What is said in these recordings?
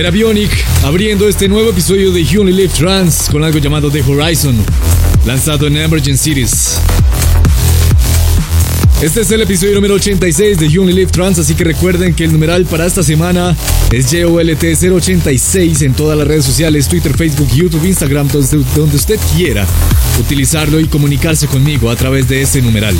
Era Bionic abriendo este nuevo episodio de Only Live Trans con algo llamado The Horizon, lanzado en Emergent Cities. Este es el episodio número 86 de You Only Live Trans, así que recuerden que el numeral para esta semana es JOLT086 en todas las redes sociales, Twitter, Facebook, YouTube, Instagram, donde usted quiera utilizarlo y comunicarse conmigo a través de ese numeral.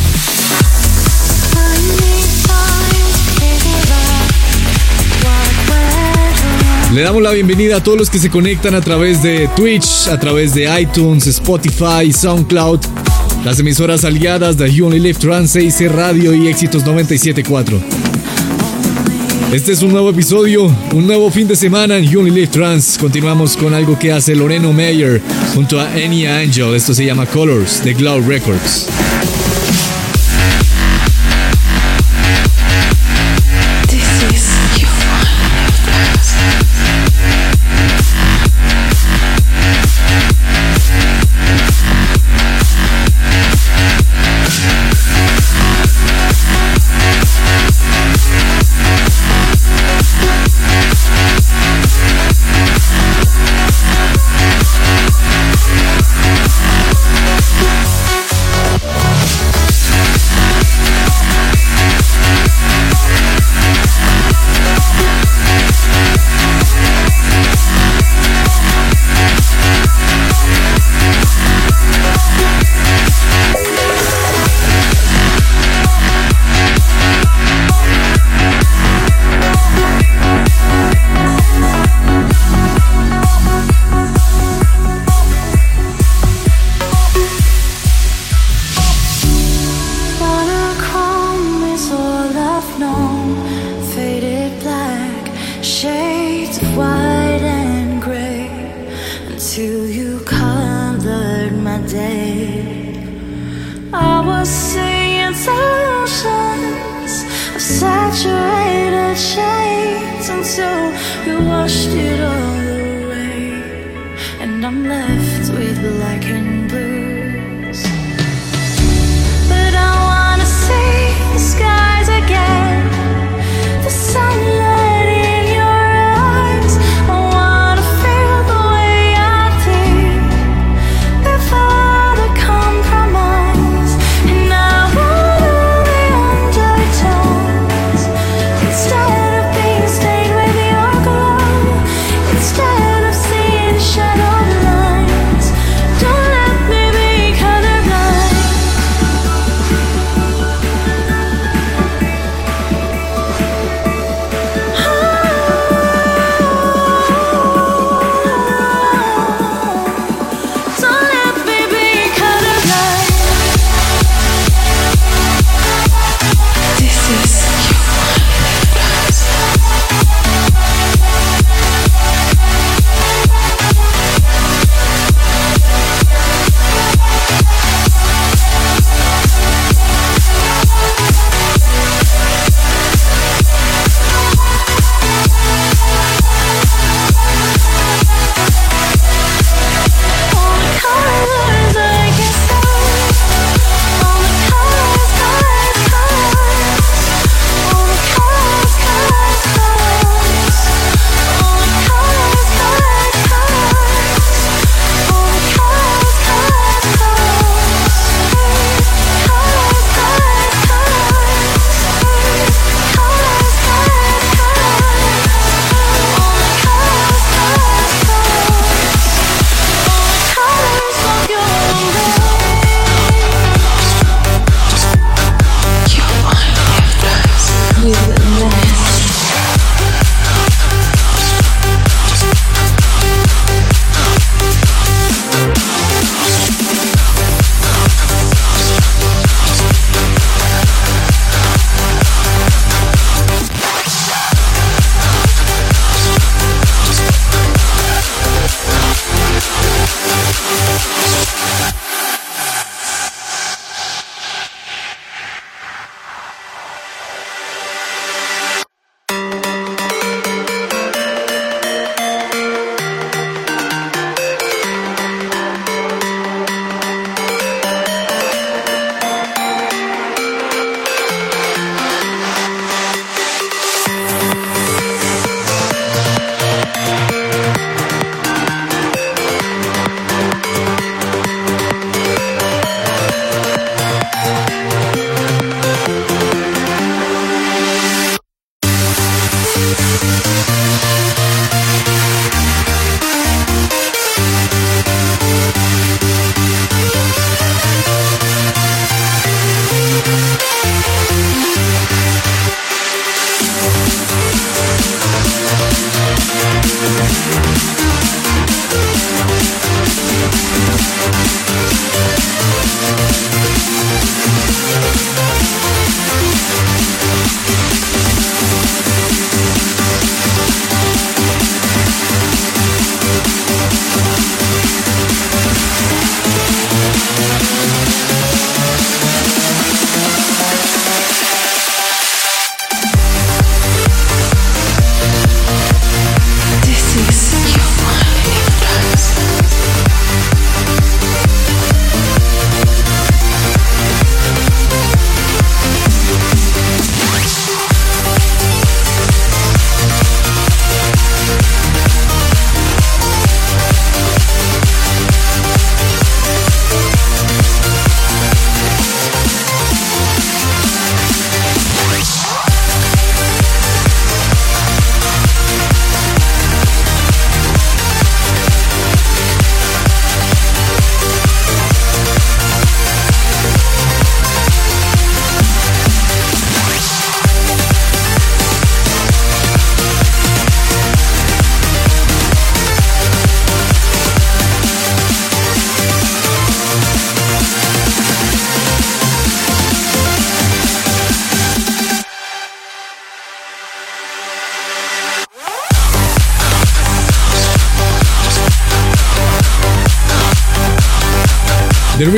Le damos la bienvenida a todos los que se conectan a través de Twitch, a través de iTunes, Spotify, SoundCloud, las emisoras aliadas de You Only Live Trans, Radio y Éxitos 974. Este es un nuevo episodio, un nuevo fin de semana en You Only Trans. Continuamos con algo que hace Loreno Meyer junto a Annie Angel. Esto se llama Colors de Glow Records.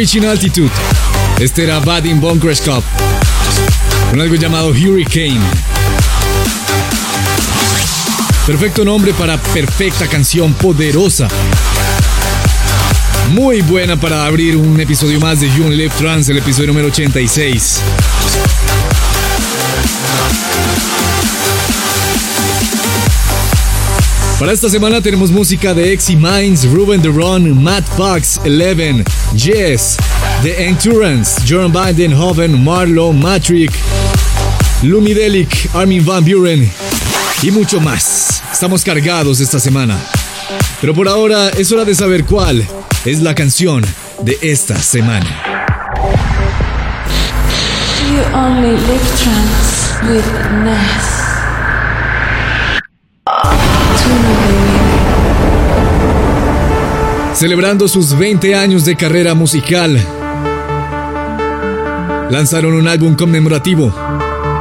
Reaching Altitude. Este era Vadim Bunkerskop con algo llamado Hurricane. Perfecto nombre para perfecta canción poderosa. Muy buena para abrir un episodio más de You Live Trans, el episodio número 86. Para esta semana tenemos música de Exy Minds, Ruben Run, Matt Fox, Eleven, Jess, The Endurance, Jordan Biden, Hoven, Marlo, Matrix, Lumidelic, Armin Van Buren y mucho más. Estamos cargados esta semana. Pero por ahora es hora de saber cuál es la canción de esta semana. Celebrando sus 20 años de carrera musical, lanzaron un álbum conmemorativo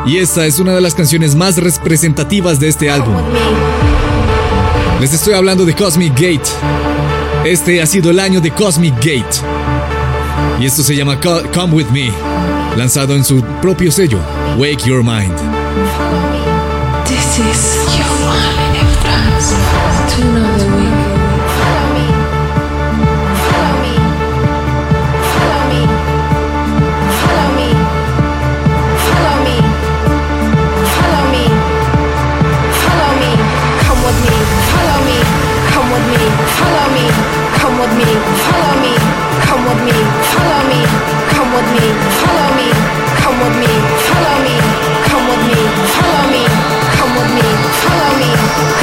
y esta es una de las canciones más representativas de este álbum. Les estoy hablando de Cosmic Gate. Este ha sido el año de Cosmic Gate. Y esto se llama Come With Me, lanzado en su propio sello, Wake Your Mind. This is your me, follow me, come with me, follow me, come with me, follow me, come with me, follow me,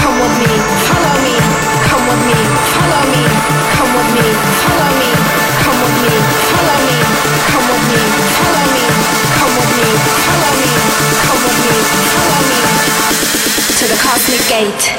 come with me, follow me, come with me, follow me, come with me, follow me, come with me, follow me, come with me, follow me, come with me, follow me, come with me, follow me to the cosmic gate.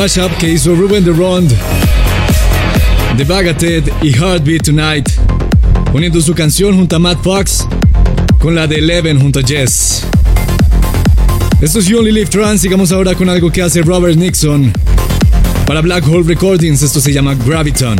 Mashup que hizo Ruben de Rond, The Bagatelle y Heartbeat Tonight, uniendo su canción junto a Matt Fox con la de Eleven junto a Jess. Esto es You Only Live Trans, sigamos ahora con algo que hace Robert Nixon. Para Black Hole Recordings, esto se llama Graviton.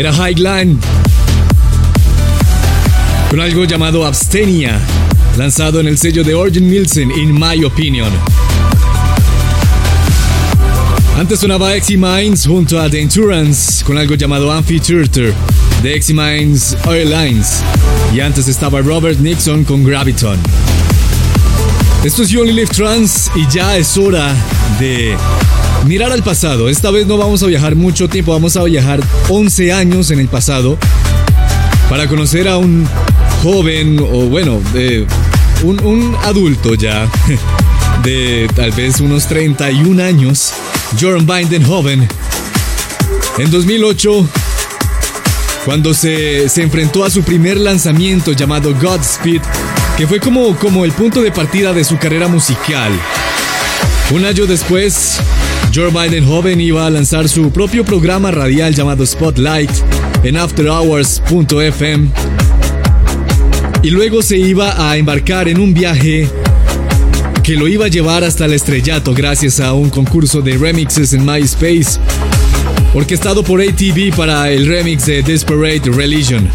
Era Highline con algo llamado Abstenia, lanzado en el sello de Origin Nielsen, In My Opinion. Antes sonaba Exy Minds junto a The Endurance con algo llamado Amphitheater de Exy Minds Airlines. Y antes estaba Robert Nixon con Graviton. Esto es You Only Live Trans y ya es hora de mirar al pasado. Esta vez no vamos a viajar mucho tiempo, vamos a viajar 11 años en el pasado para conocer a un joven o bueno, un, adulto ya de tal vez unos 31 años, Jordan Bindenhoven. En 2008 cuando se, se, enfrentó a su primer lanzamiento llamado Godspeed, que fue como, como el punto de partida de su carrera musical. Un año después, Joe Biden joven iba a lanzar su propio programa radial llamado Spotlight en afterhours.fm y luego se iba a embarcar en un viaje que lo iba a llevar hasta el estrellato gracias a un concurso de remixes en MySpace orquestado por ATV para el remix de Desperate Religion.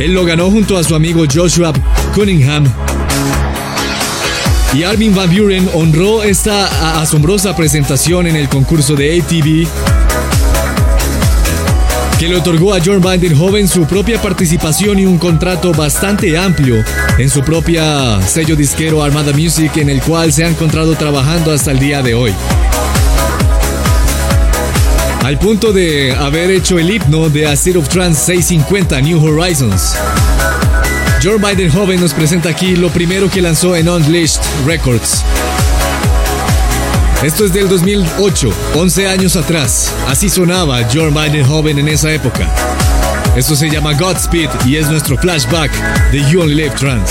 Él lo ganó junto a su amigo Joshua Cunningham. Y Armin Van Buren honró esta asombrosa presentación en el concurso de ATV que le otorgó a John Joven su propia participación y un contrato bastante amplio en su propia sello disquero Armada Music en el cual se ha encontrado trabajando hasta el día de hoy al punto de haber hecho el himno de A State of Trance 650 New Horizons. Joe Biden joven nos presenta aquí lo primero que lanzó en Unleashed Records. Esto es del 2008, 11 años atrás. Así sonaba Joe Biden joven en esa época. Esto se llama Godspeed y es nuestro flashback de You Only Live Trans.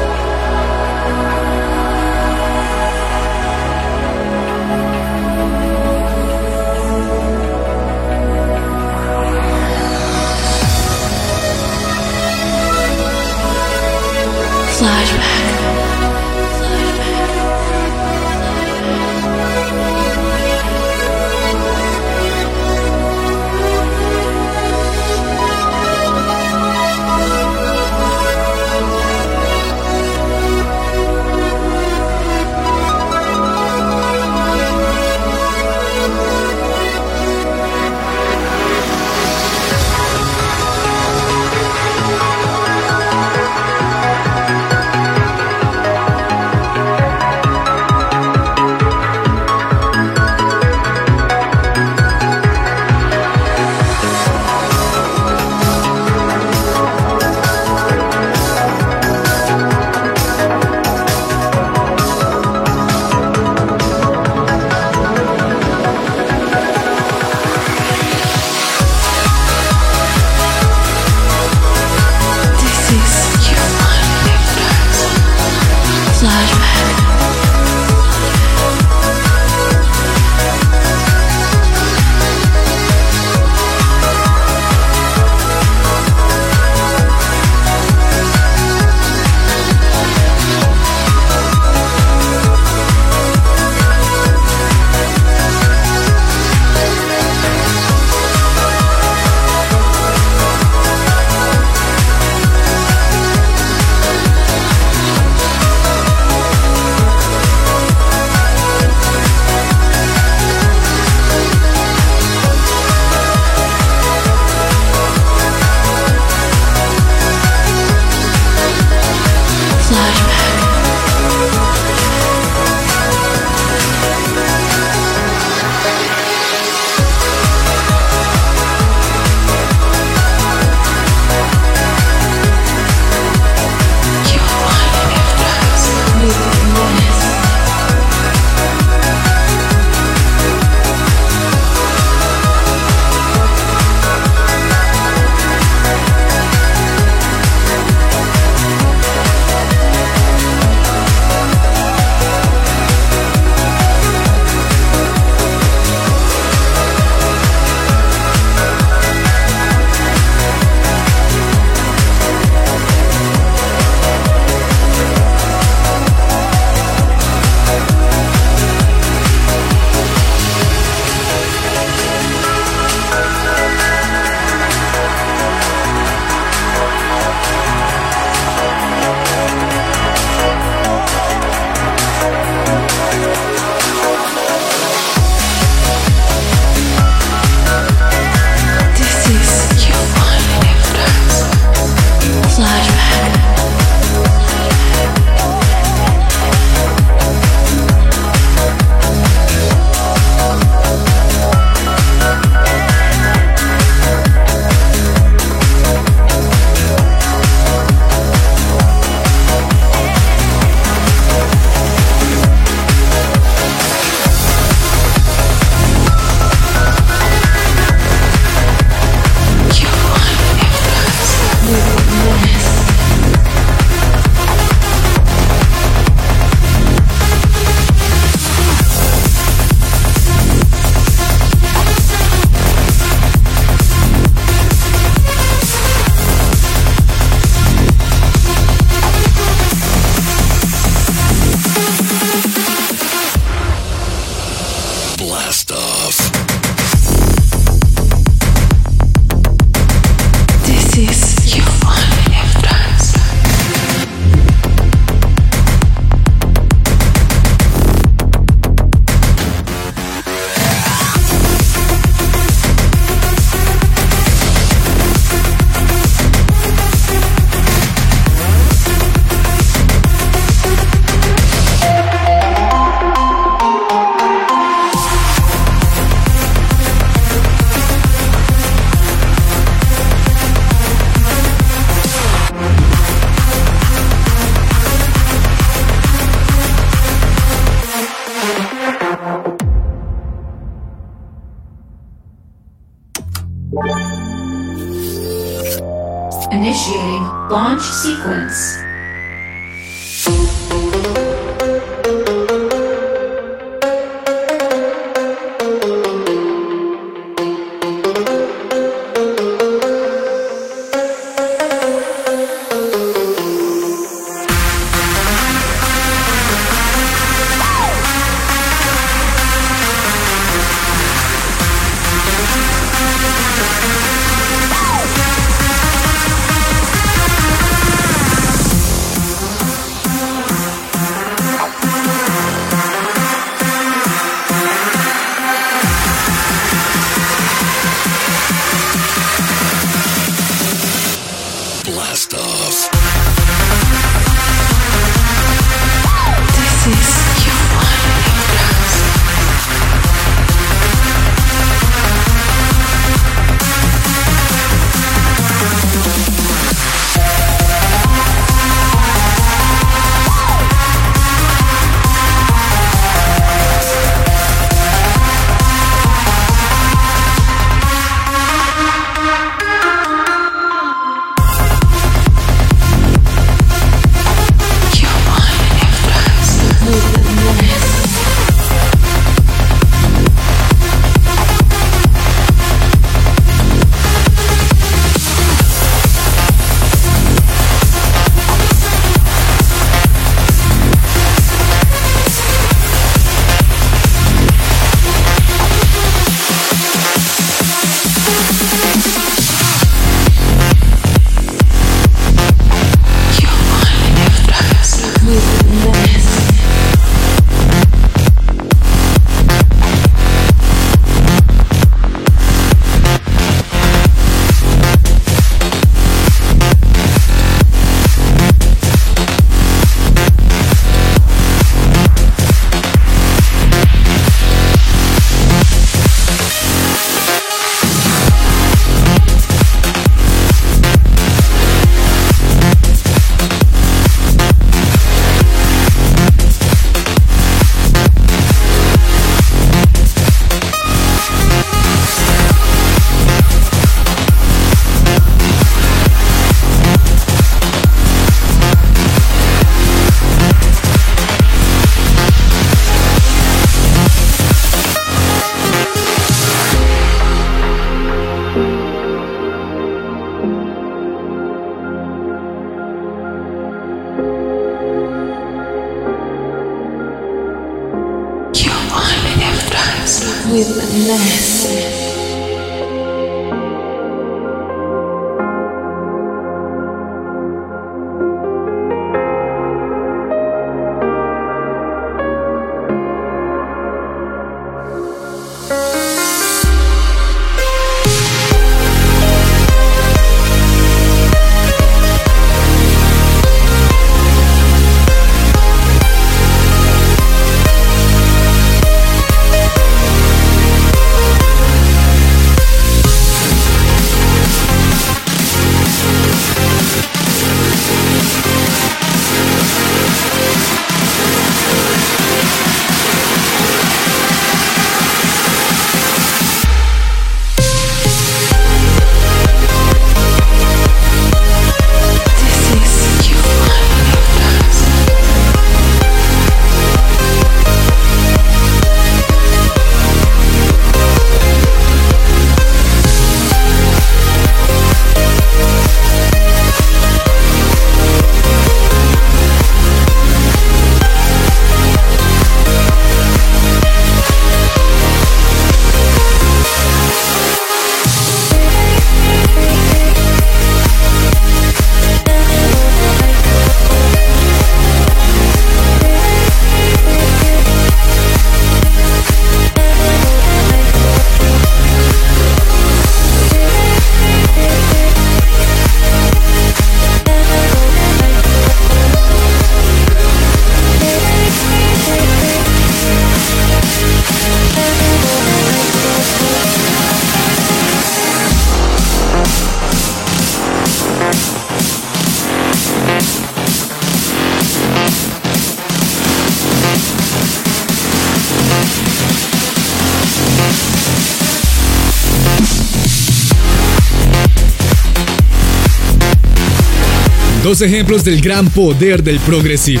Dos ejemplos del gran poder del progressive.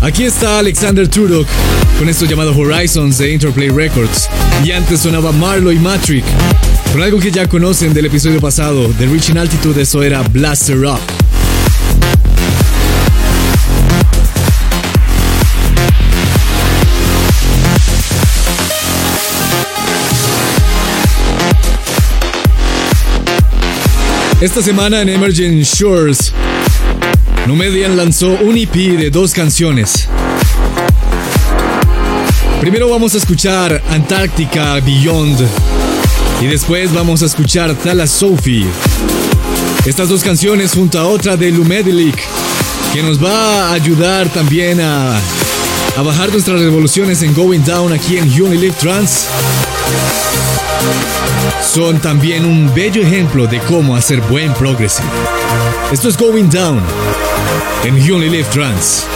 Aquí está Alexander Turok con esto llamado Horizons de Interplay Records. Y antes sonaba Marlo y Matrick con algo que ya conocen del episodio pasado de Reaching Altitude, eso era Blaster Up. Esta semana en Emerging Shores, Numedian lanzó un EP de dos canciones. Primero vamos a escuchar Antártica Beyond y después vamos a escuchar Tala Sophie. Estas dos canciones junto a otra de Lumedilic que nos va a ayudar también a, bajar nuestras revoluciones en Going Down aquí en Unilive Trans son también un bello ejemplo de cómo hacer buen progressive. Esto es Going Down en Unilive Trans.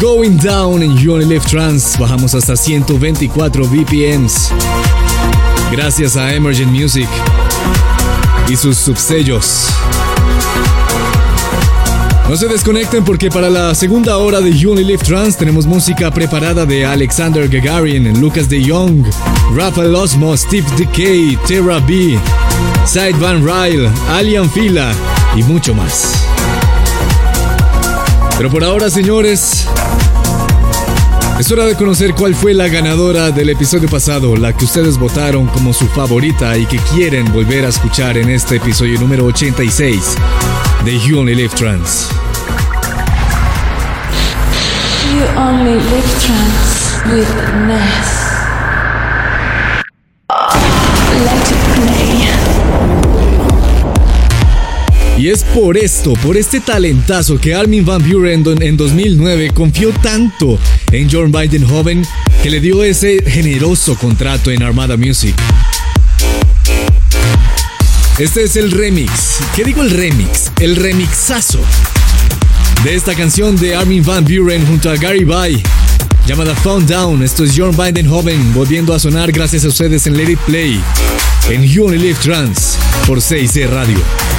Going Down en You Live Trans. Bajamos hasta 124 BPMs. Gracias a Emergent Music y sus subsellos. No se desconecten porque para la segunda hora de You Live Trans tenemos música preparada de Alexander Gagarin, Lucas de Young, Rafael Osmo, Steve Decay, Terra B, Side Van Ryle, Alien Fila y mucho más. Pero por ahora, señores, es hora de conocer cuál fue la ganadora del episodio pasado, la que ustedes votaron como su favorita y que quieren volver a escuchar en este episodio número 86 de You Only Live Trans. You only live trance with Ness. Y es por esto, por este talentazo que Armin Van Buren en 2009 confió tanto en John Bidenhoven que le dio ese generoso contrato en Armada Music. Este es el remix. ¿Qué digo el remix? El remixazo de esta canción de Armin Van Buren junto a Gary Bay llamada Found Down. Esto es John Bidenhoven volviendo a sonar gracias a ustedes en Let It Play en You Only Live Trans por 6C Radio.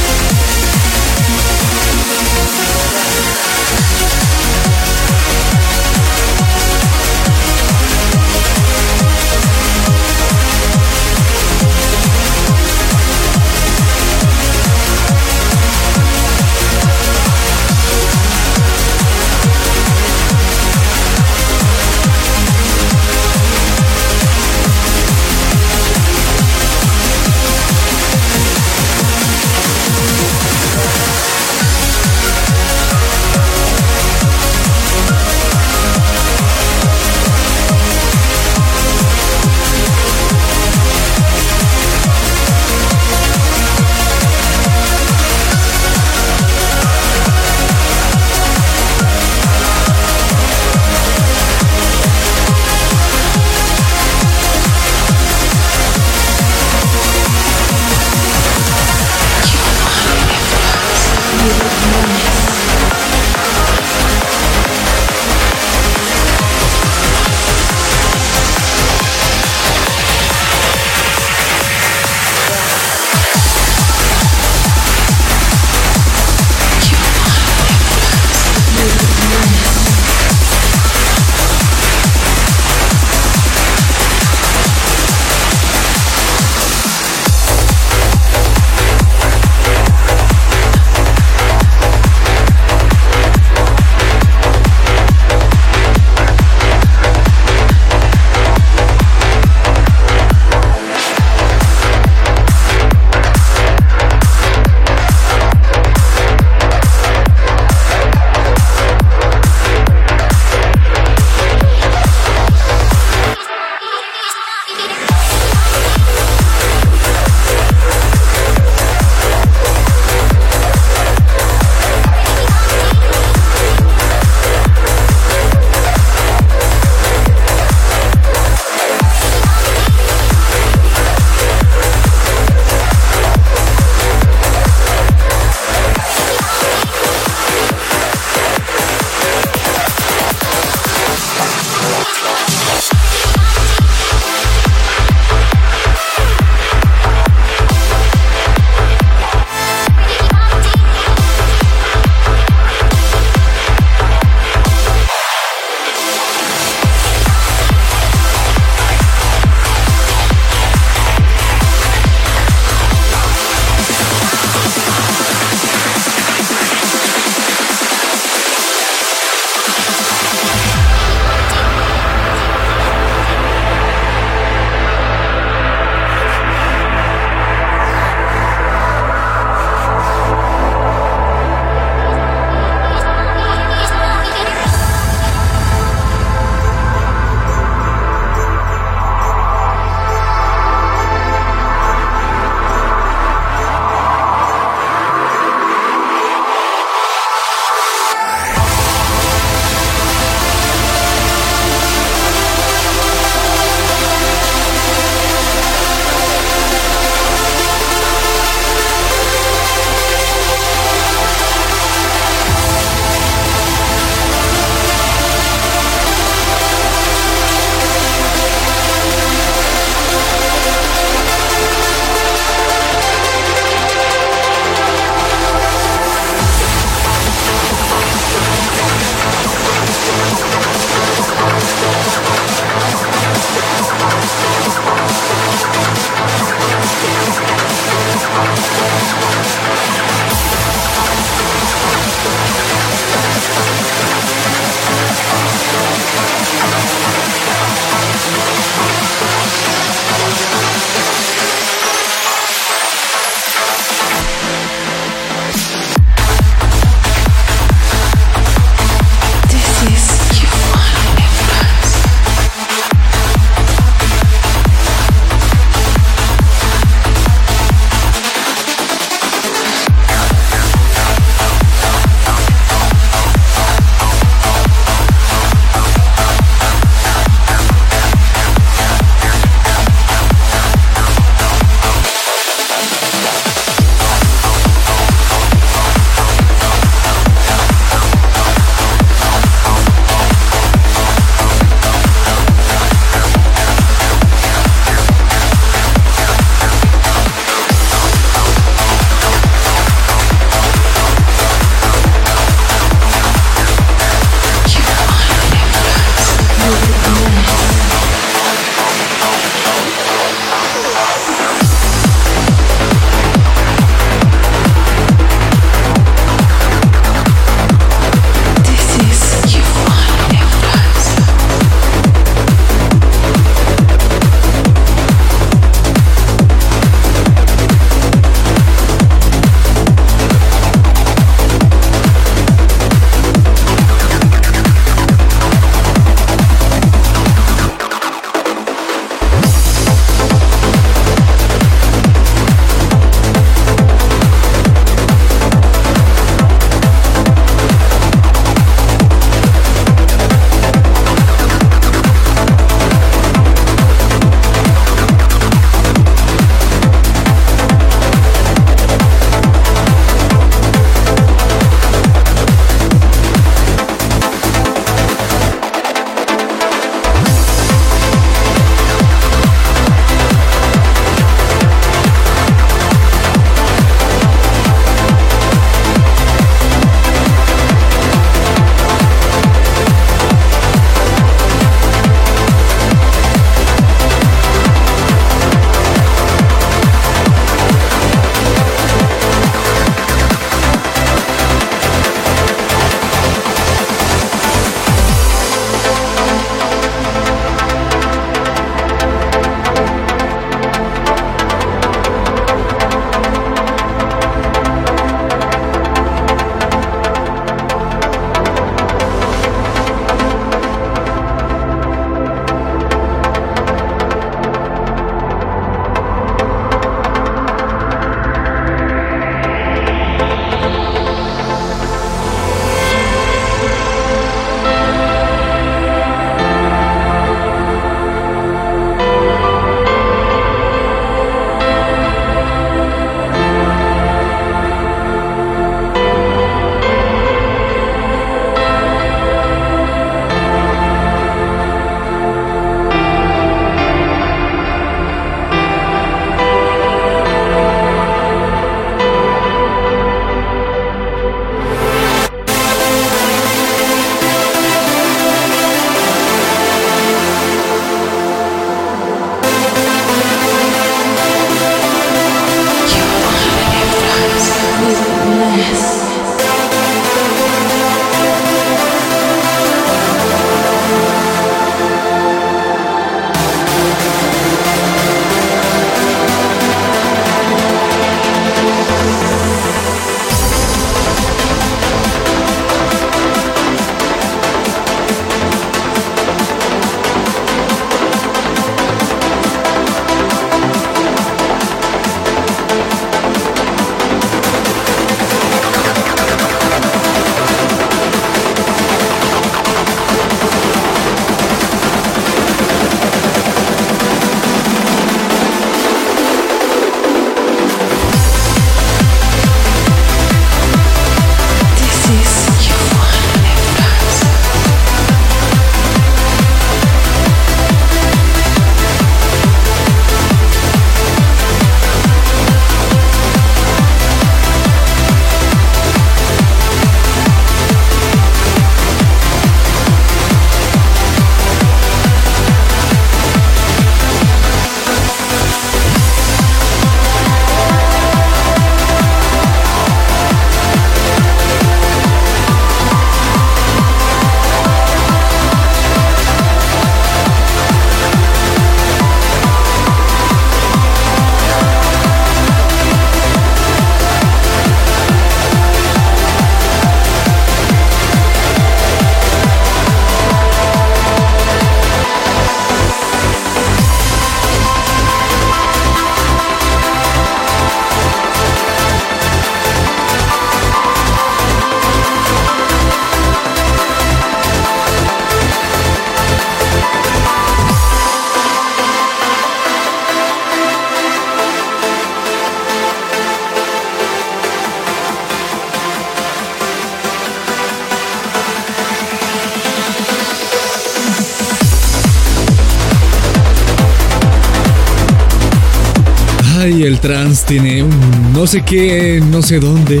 Tiene un no sé qué, no sé dónde.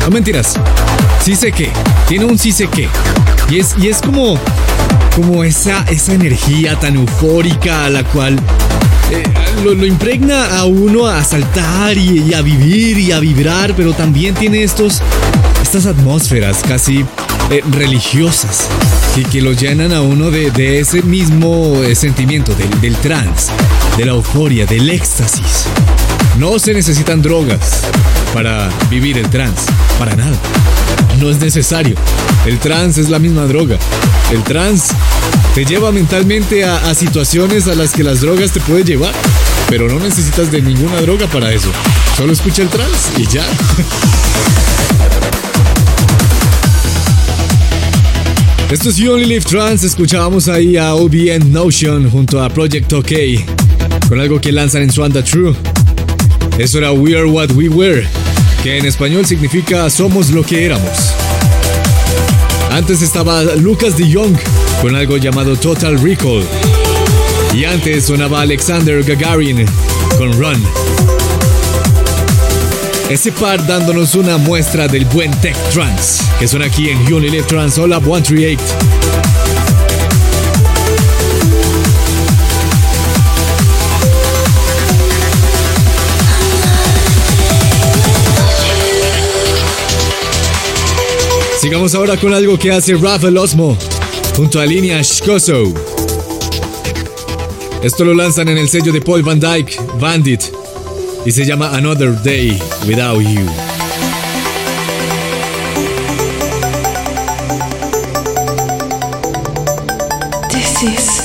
No mentiras. Sí sé qué. Tiene un sí sé qué. Y es, y es como, como esa, esa energía tan eufórica a la cual eh, lo, impregna a uno a saltar y, a vivir y a vibrar, pero también tiene estos, estas atmósferas casi eh, religiosas y que lo llenan a uno de, ese mismo eh, sentimiento del, del trance, de la euforia, del éxtasis. No se necesitan drogas para vivir el trance, para nada. No es necesario. El trance es la misma droga. El trance te lleva mentalmente a, situaciones a las que las drogas te pueden llevar. Pero no necesitas de ninguna droga para eso. Solo escucha el trance y ya. Esto es You Only Live Trance. Escuchábamos ahí a OBN Notion junto a Project OK con algo que lanzan en Swanda True. Eso era We Are What We Were, que en español significa Somos lo que éramos. Antes estaba Lucas de Young con algo llamado Total Recall. Y antes sonaba Alexander Gagarin con Run. Ese par dándonos una muestra del buen tech trance que suena aquí en Unilever Trans Hola 138. Sigamos ahora con algo que hace Rafael Osmo junto a Línea Shkoso. Esto lo lanzan en el sello de Paul Van Dyke, Bandit, y se llama Another Day Without You. This is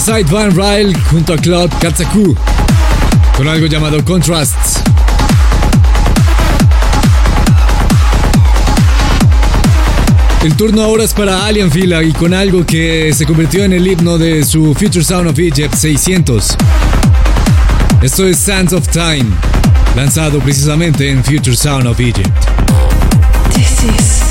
Side Van Ryle junto a Cloud Katsaku con algo llamado Contrasts. El turno ahora es para Alien Fila y con algo que se convirtió en el himno de su Future Sound of Egypt 600. Esto es Sands of Time, lanzado precisamente en Future Sound of Egypt. This is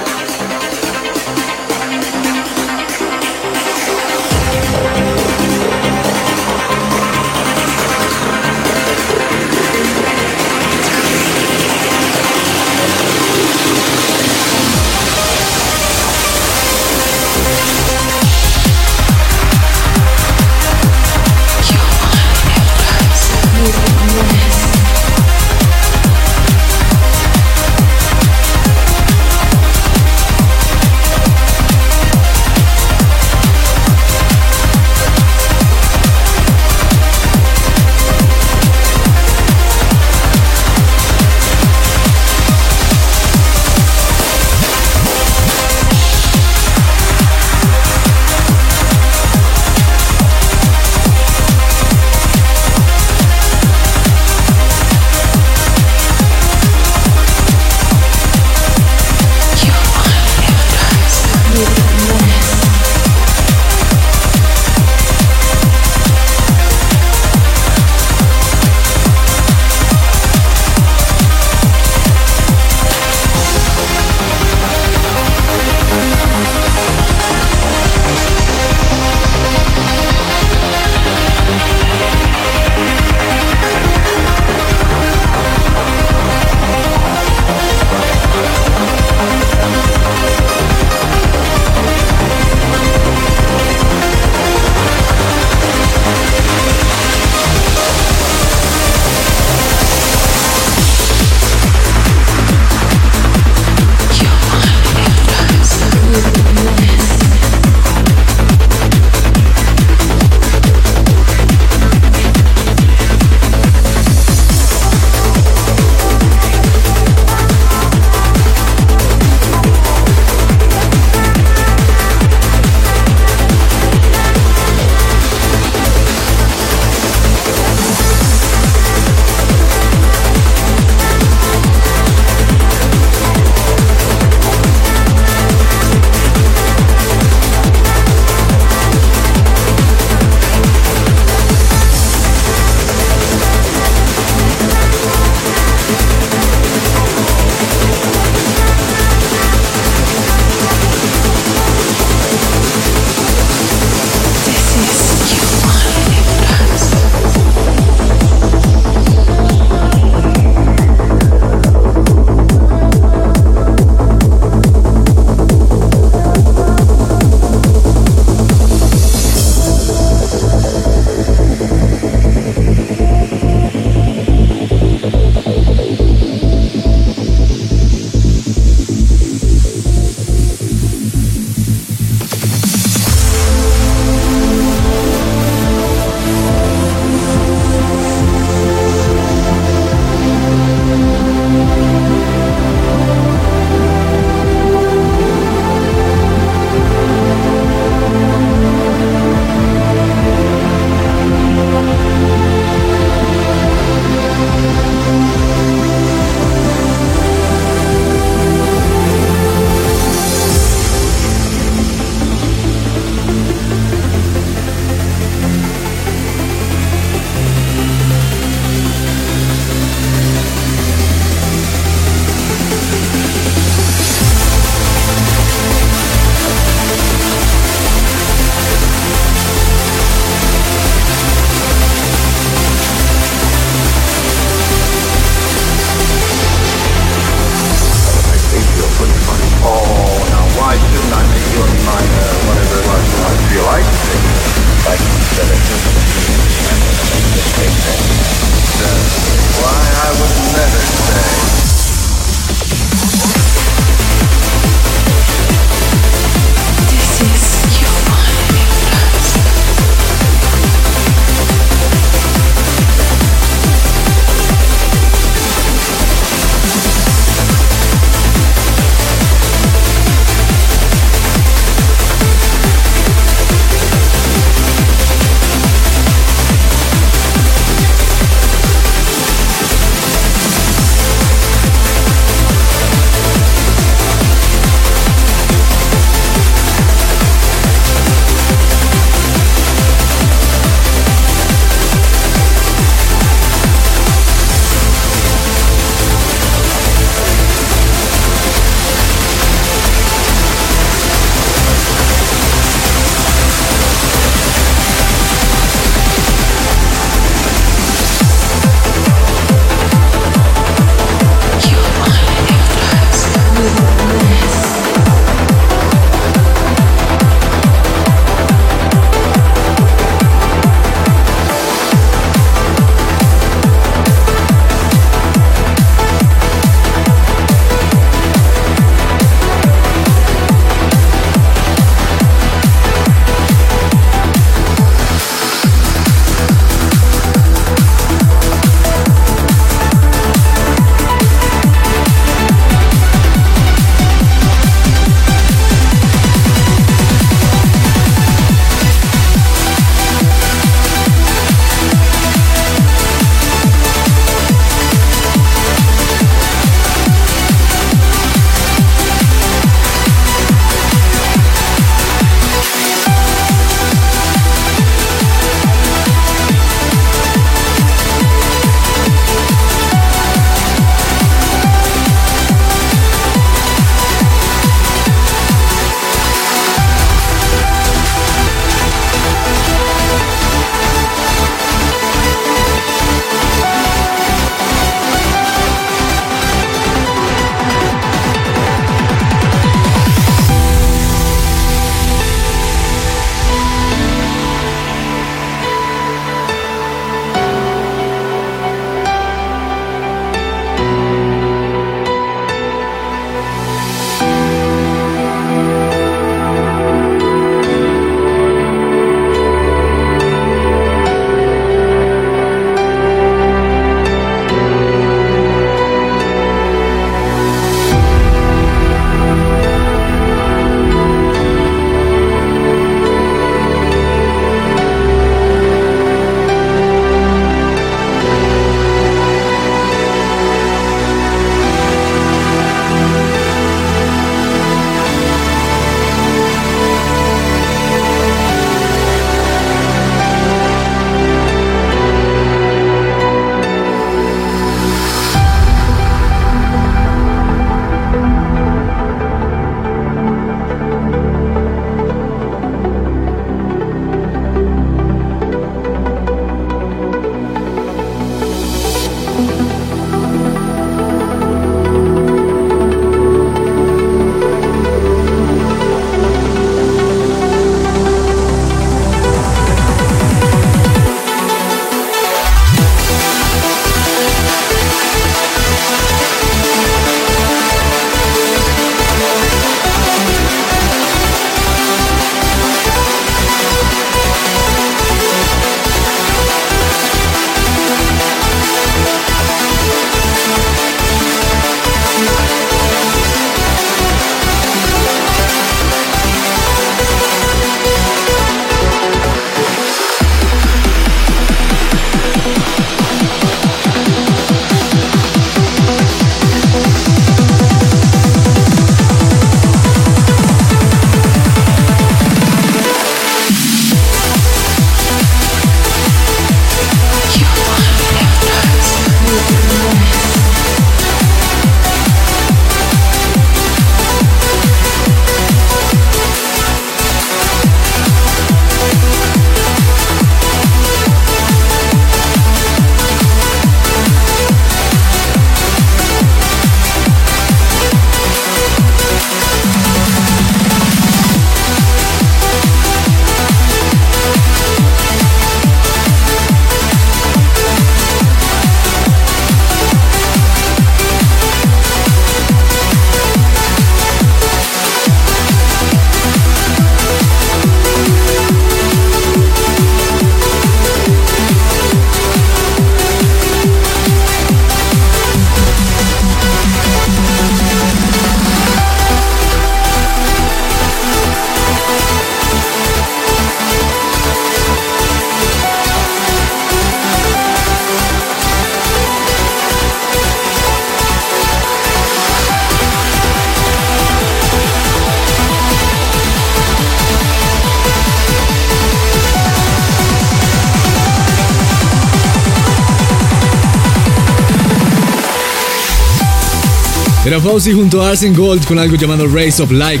junto a Arsen Gold con algo llamado Race of Light.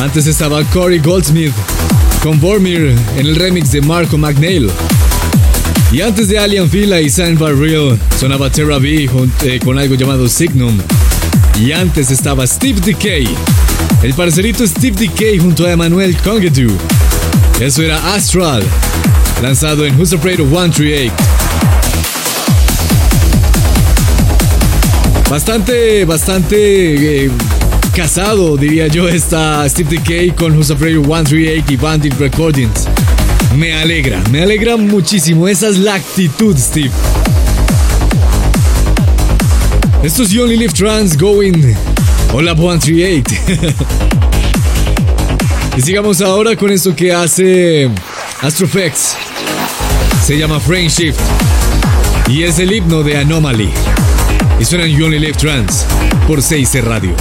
Antes estaba Corey Goldsmith con Vormir en el remix de Marco McNeil. Y antes de Alien Fila y San Real sonaba Terra B eh, con algo llamado Signum. Y antes estaba Steve Decay, el parcerito Steve Decay junto a Emmanuel Congedu. Eso era Astral, lanzado en Who's Afraid of 138. Bastante, bastante eh, casado, diría yo, está Steve Decay con Who's Afraid of 138 y Bandit Recordings. Me alegra, me alegra muchísimo. Esa es la actitud, Steve. Esto es You Only Live Trans Going Hola 138. y sigamos ahora con esto que hace Astrofex. Se llama Frame Shift. Y es el himno de Anomaly. Y suena You Only Live Trans por 6C Radio.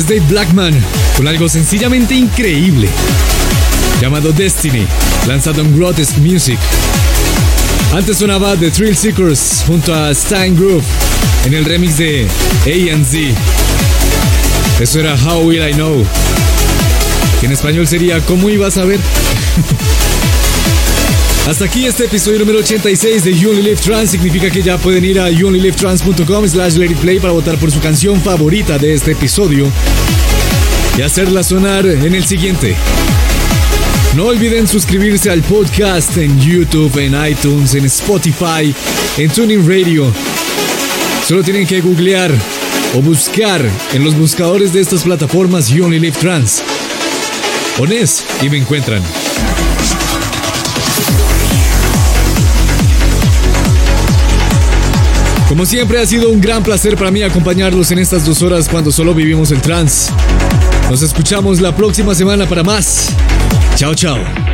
Es Dave Blackman con algo sencillamente increíble llamado Destiny, lanzado en Grotesque Music. Antes sonaba The Thrill Seekers junto a Stein Groove en el remix de A&Z. Eso era How Will I Know, que en español sería ¿Cómo ibas a ver? Hasta aquí este episodio número 86 de You Only Live Trans. Significa que ya pueden ir a youonlylivetrans.com slash play para votar por su canción favorita de este episodio y hacerla sonar en el siguiente. No olviden suscribirse al podcast en YouTube, en iTunes, en Spotify, en Tuning Radio. Solo tienen que googlear o buscar en los buscadores de estas plataformas You Only Live Trans. Pones y me encuentran. Como siempre ha sido un gran placer para mí acompañarlos en estas dos horas cuando solo vivimos el trans. Nos escuchamos la próxima semana para más. Chao, chao.